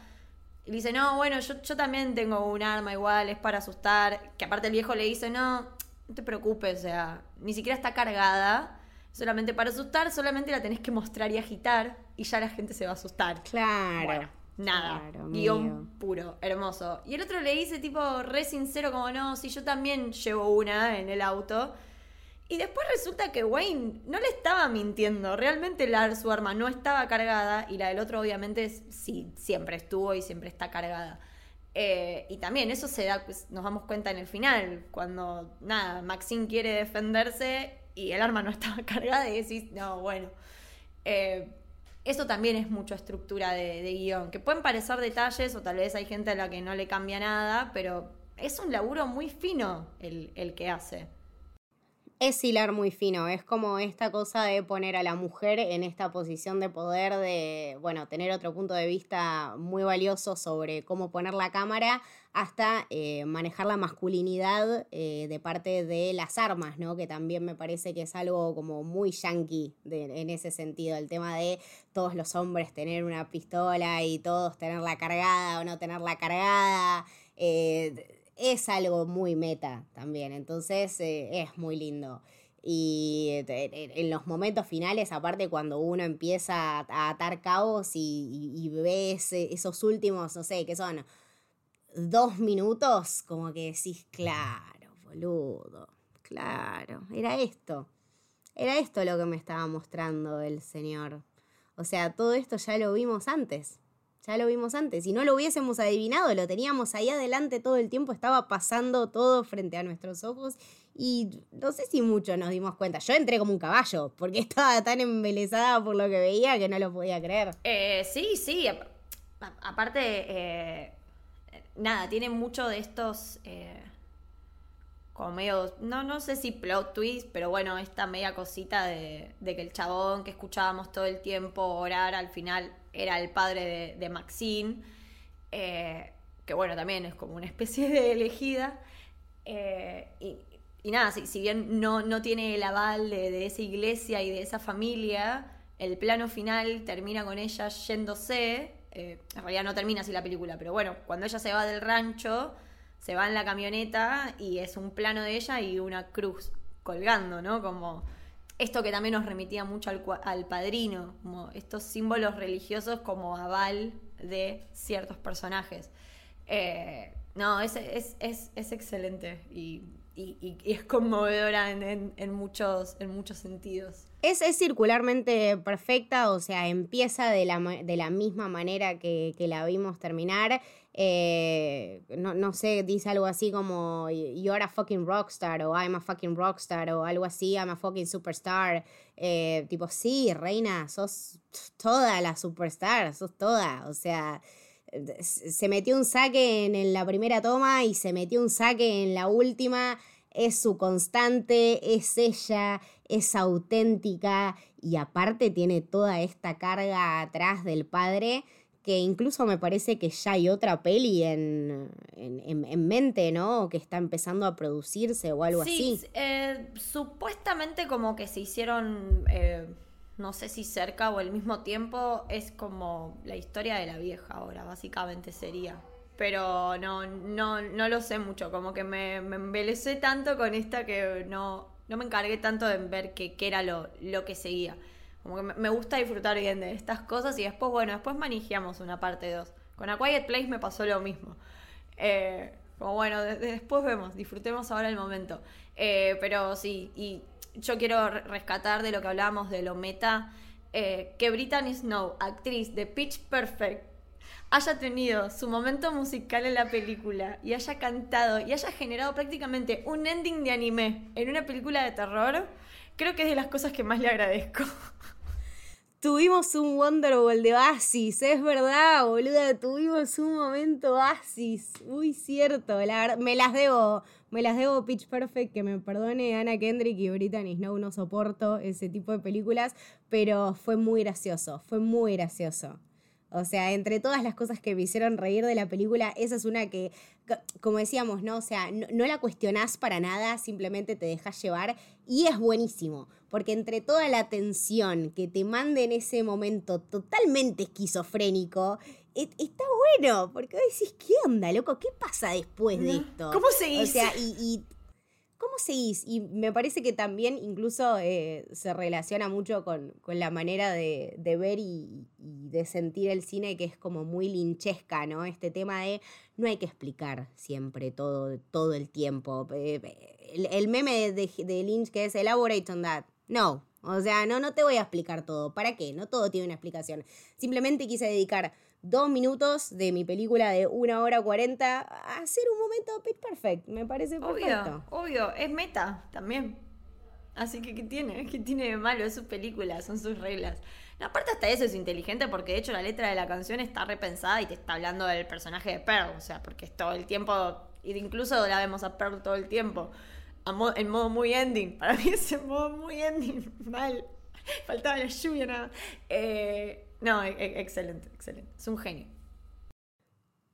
Y dice, no, bueno, yo, yo también tengo un arma igual, es para asustar. Que aparte el viejo le dice, no, no te preocupes, o sea, ni siquiera está cargada. Solamente para asustar, solamente la tenés que mostrar y agitar y ya la gente se va a asustar. Claro. nada. guion puro, hermoso. Y el otro le dice tipo re sincero como no, si yo también llevo una en el auto. Y después resulta que Wayne no le estaba mintiendo. Realmente la, su arma no estaba cargada y la del otro obviamente sí, siempre estuvo y siempre está cargada. Eh, y también eso se da, pues, nos damos cuenta en el final, cuando nada, Maxine quiere defenderse y el arma no estaba cargada y decís, no, bueno. Eh, eso también es mucha estructura de, de, guion, que pueden parecer detalles o tal vez hay gente a la que no le cambia nada, pero es un laburo muy fino el, el que hace es hilar muy fino, es como esta cosa de poner a la mujer en esta posición de poder, de, bueno, tener otro punto de vista muy valioso sobre cómo poner la cámara, hasta eh, manejar la masculinidad eh, de parte de las armas, ¿no? Que también me parece que es algo como muy yankee en ese sentido, el tema de todos los hombres tener una pistola y todos tenerla cargada o no tenerla cargada. Eh, es algo muy meta también, entonces eh, es muy lindo. Y en los momentos finales, aparte cuando uno empieza a atar cabos y, y, ve esos últimos, no sé, que son dos minutos, como que decís, claro, boludo, claro, era esto. Era esto lo que me estaba mostrando el señor. O sea, todo esto ya lo vimos antes. Ya lo vimos antes. Si no lo hubiésemos adivinado, lo teníamos ahí adelante todo el tiempo, estaba pasando todo frente a nuestros ojos y no sé si mucho nos dimos cuenta. Yo entré como un caballo, porque estaba tan embelesada por lo que veía que no lo podía creer. Eh, sí, sí. aparte, eh, nada, tiene mucho de estos... Eh, como medio, no, no sé si plot twist, pero bueno, esta media cosita de, de que el chabón que escuchábamos todo el tiempo orar al final era el padre de, Maxine, eh, que bueno, también es como una especie de elegida. Eh, y, nada, si, si, bien no, no tiene el aval de, esa iglesia y de esa familia, el plano final termina con ella yéndose. Eh, en realidad no termina así la película, pero bueno, cuando ella se va del rancho, se va en la camioneta y es un plano de ella y una cruz colgando, ¿no? Como esto que también nos remitía mucho al, padrino, como estos símbolos religiosos como aval de ciertos personajes. Eh, no, es, es, es, excelente y, es conmovedora en, muchos, en muchos sentidos. Es, circularmente perfecta, o sea, empieza de la, de la misma manera que, que la vimos terminar. Eh, no, no, sé, dice algo así como You're a fucking rockstar o I'm a fucking rockstar o algo así, I'm a fucking superstar. Eh, tipo, sí, reina, sos toda la superstar, sos toda. O sea, se metió un saque en la primera toma y se metió un saque en la última. Es su constante, es ella, es auténtica y aparte tiene toda esta carga atrás del padre que incluso me parece que ya hay otra peli en, en, mente, ¿no? Que está empezando a producirse o algo así. Sí, eh, supuestamente como que se hicieron, eh, no sé si cerca o al mismo tiempo, es como la historia de la vieja ahora, básicamente sería. Pero no, no, no lo sé mucho, como que me, me embelecé tanto con esta que no, no me encargué tanto de ver qué era lo, lo que seguía. Como que me gusta disfrutar bien de estas cosas y después, bueno, después manejamos una parte 2. Con A Quiet Place me pasó lo mismo. Eh, como bueno, después vemos, disfrutemos ahora el momento. Eh, pero sí, y yo quiero rescatar de lo que hablábamos de lo meta, eh, que Brittany Snow, actriz de Pitch Perfect, haya tenido su momento musical en la película y haya cantado y haya generado prácticamente un ending de anime en una película de terror, creo que es de las cosas que más le agradezco. Tuvimos un Wonderwall de Oasis, es verdad, boluda, tuvimos un momento Oasis, muy cierto, la me las debo, me las debo Pitch Perfect, que me perdone Anna Kendrick y Brittany Snow, no soporto ese tipo de películas, pero fue muy gracioso, fue muy gracioso. O sea, entre todas las cosas que me hicieron reír de la película, esa es una que, como decíamos, ¿no? O sea, no, la cuestionás para nada, simplemente te dejas llevar y es buenísimo. Porque entre toda la tensión que te manda en ese momento totalmente esquizofrénico, está bueno. Porque vos decís, ¿qué onda, loco? ¿Qué pasa después de esto? ¿Cómo seguís? O sea, y ¿Cómo seguís? Y me parece que también incluso eh, se relaciona mucho con, la manera de, ver y, de sentir el cine, que es como muy linchesca, ¿no? Este tema de no hay que explicar siempre todo, todo el tiempo. Eh, el, meme de, de, Lynch que es elaborate on that. No. O sea, no, no te voy a explicar todo. ¿Para qué? No todo tiene una explicación. Simplemente quise dedicar dos minutos de mi película de una hora cuarenta a hacer un momento pitch perfect. Me parece perfecto. Obvio, obvio. Es meta también. Así que, ¿qué tiene? ¿Qué tiene de malo? Es su película, son sus reglas. aparte, hasta eso es inteligente porque, de hecho, la letra de la canción está repensada y te está hablando del personaje de Pearl. O sea, porque es todo el tiempo. Incluso la vemos a Pearl todo el tiempo. en modo muy ending. Para mí es en modo muy ending. Mal. Faltaba la lluvia nada. Eh, no, e, e, excelente, excelente. Es un genio.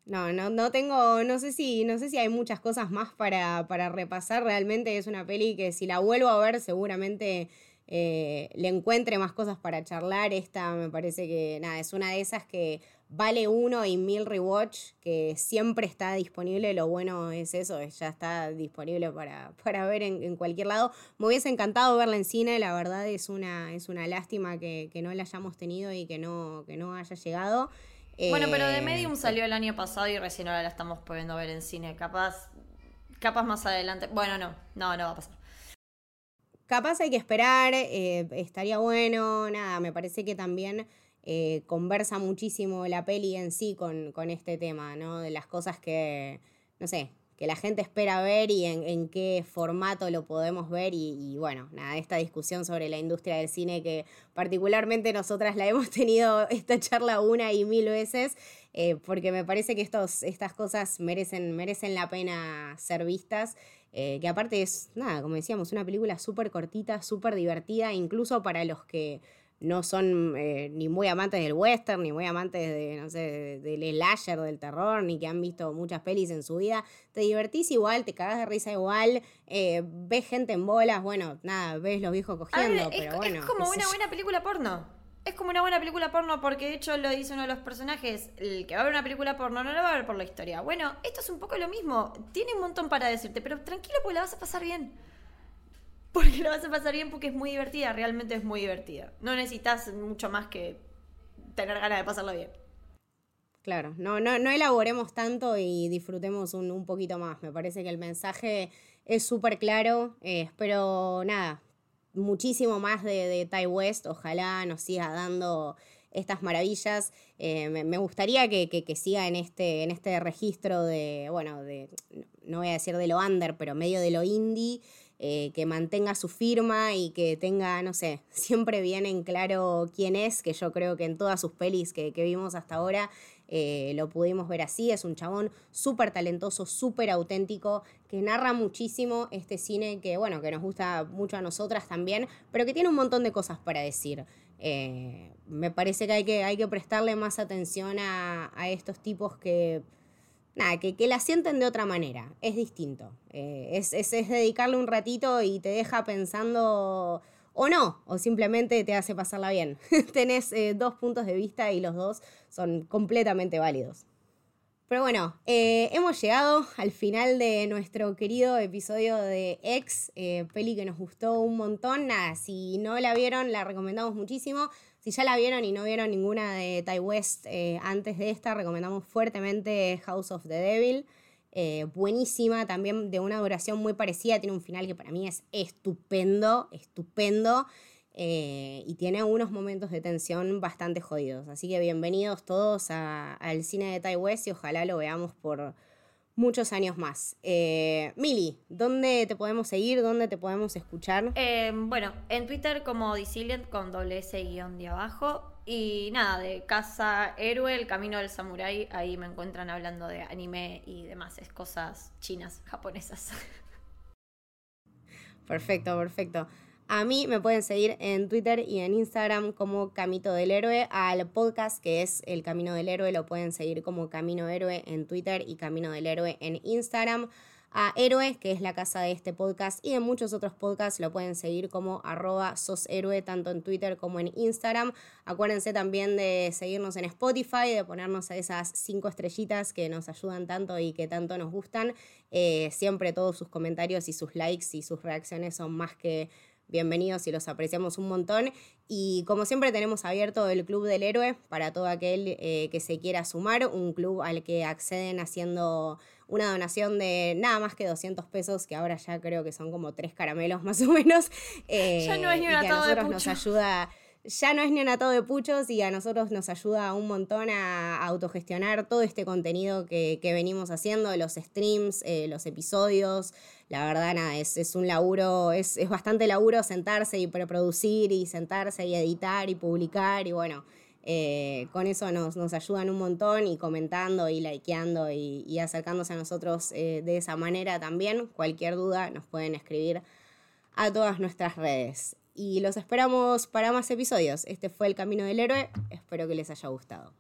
No, no, no tengo, no sé si, no sé si hay muchas cosas más para, para repasar. Realmente es una peli que si la vuelvo a ver seguramente eh, le encuentre más cosas para charlar. Esta me parece que, nada, es una de esas que vale uno y mil rewatch, que siempre está disponible. Lo bueno es eso, ya está disponible para, para ver en, cualquier lado. Me hubiese encantado verla en cine, la verdad es una, es una lástima que, no la hayamos tenido y que no, que no haya llegado. Bueno, pero The eh, Medium salió el año pasado y recién ahora la estamos pudiendo ver en cine. Capaz, capaz más adelante. Bueno, no, no, no va a pasar. Capaz hay que esperar, eh, estaría bueno, nada, me parece que también eh, conversa muchísimo la peli en sí con, con, este tema, ¿no? De las cosas que, no sé, que la gente espera ver y en, qué formato lo podemos ver y, bueno, nada, esta discusión sobre la industria del cine que particularmente nosotras la hemos tenido esta charla una y mil veces, eh, porque me parece que estos, estas cosas merecen, merecen la pena ser vistas. Eh, que aparte es, nada, como decíamos, una película súper cortita, súper divertida, incluso para los que no son eh, ni muy amantes del western, ni muy amantes de, no sé, del slasher, del terror, ni que han visto muchas pelis en su vida, te divertís igual, te cagás de risa igual, eh, ves gente en bolas, bueno, nada, ves los viejos cogiendo, pero bueno. Es como una buena película porno. Es como una buena película porno porque de hecho lo dice uno de los personajes, el que va a ver una película porno no lo va a ver por la historia. Bueno, esto es un poco lo mismo, tiene un montón para decirte, pero tranquilo porque la vas a pasar bien. Porque lo vas a pasar bien porque es muy divertida, realmente es muy divertida. No necesitas mucho más que tener ganas de pasarlo bien. Claro, no, no, no elaboremos tanto y disfrutemos un, poquito más. Me parece que el mensaje es súper claro. Eh, espero, nada, muchísimo más de, de Ty West. Ojalá nos siga dando estas maravillas. Eh, me, gustaría que, que, siga en este, en este registro de, bueno, de, no voy a decir de lo under, pero medio de lo indie. Eh, que mantenga su firma y que tenga, no sé, siempre bien en claro quién es, que yo creo que en todas sus pelis que, vimos hasta ahora eh, lo pudimos ver así. Es un chabón súper talentoso, súper auténtico, que narra muchísimo este cine que, bueno, que nos gusta mucho a nosotras también, pero que tiene un montón de cosas para decir. Eh, me parece que hay, que hay que prestarle más atención a, a estos tipos que nada, que, que, la sienten de otra manera, es distinto. Eh, es, es, dedicarle un ratito y te deja pensando o no, o simplemente te hace pasarla bien. Tenés eh, dos puntos de vista y los dos son completamente válidos. Pero bueno, eh, hemos llegado al final de nuestro querido episodio de X, peli que nos gustó un montón. Nada, si no la vieron, la recomendamos muchísimo. Si ya la vieron y no vieron ninguna de Ty West eh, antes de esta, recomendamos fuertemente House of the Devil. Eh, buenísima, también de una duración muy parecida, tiene un final que para mí es estupendo, estupendo. Eh, y tiene unos momentos de tensión bastante jodidos. Así que bienvenidos todos al cine de West y ojalá lo veamos por, muchos años más. Eh, Mili, ¿dónde te podemos seguir? ¿Dónde te podemos escuchar? Eh, bueno, en Twitter como Disilient con doble S guion de abajo. Y nada, de Casa Héroe, El Camino del Samurái, ahí me encuentran hablando de anime y demás, es cosas chinas, japonesas. Perfecto, perfecto. A mí me pueden seguir en Twitter y en Instagram como Camito del Héroe. Al podcast que es El Camino del Héroe lo pueden seguir como Camino Héroe en Twitter y Camino del Héroe en Instagram. A Héroe, que es la casa de este podcast y de muchos otros podcasts, lo pueden seguir como arroba soshéroe, tanto en Twitter como en Instagram. Acuérdense también de seguirnos en Spotify, de ponernos a esas cinco estrellitas que nos ayudan tanto y que tanto nos gustan. Eh, siempre todos sus comentarios y sus likes y sus reacciones son más que bienvenidos y los apreciamos un montón. Y como siempre tenemos abierto el Club del Héroe para todo aquel eh, que se quiera sumar, un club al que acceden haciendo una donación de nada más que 200 pesos, que ahora ya creo que son como tres caramelos más o menos. ya no es ni una y que a nosotros nos ayuda ya no es ni un atado de puchos y a nosotros nos ayuda un montón a, autogestionar todo este contenido que, venimos haciendo, los streams, eh, los episodios. La verdad, nada, es, es un laburo, es, es, bastante laburo sentarse y preproducir y sentarse y editar y publicar y bueno. Eh, con eso nos, ayudan un montón y comentando y likeando y, acercándose a nosotros eh, de esa manera también. Cualquier duda nos pueden escribir a todas nuestras redes y los esperamos para más episodios. Este fue El Camino del Héroe, espero que les haya gustado.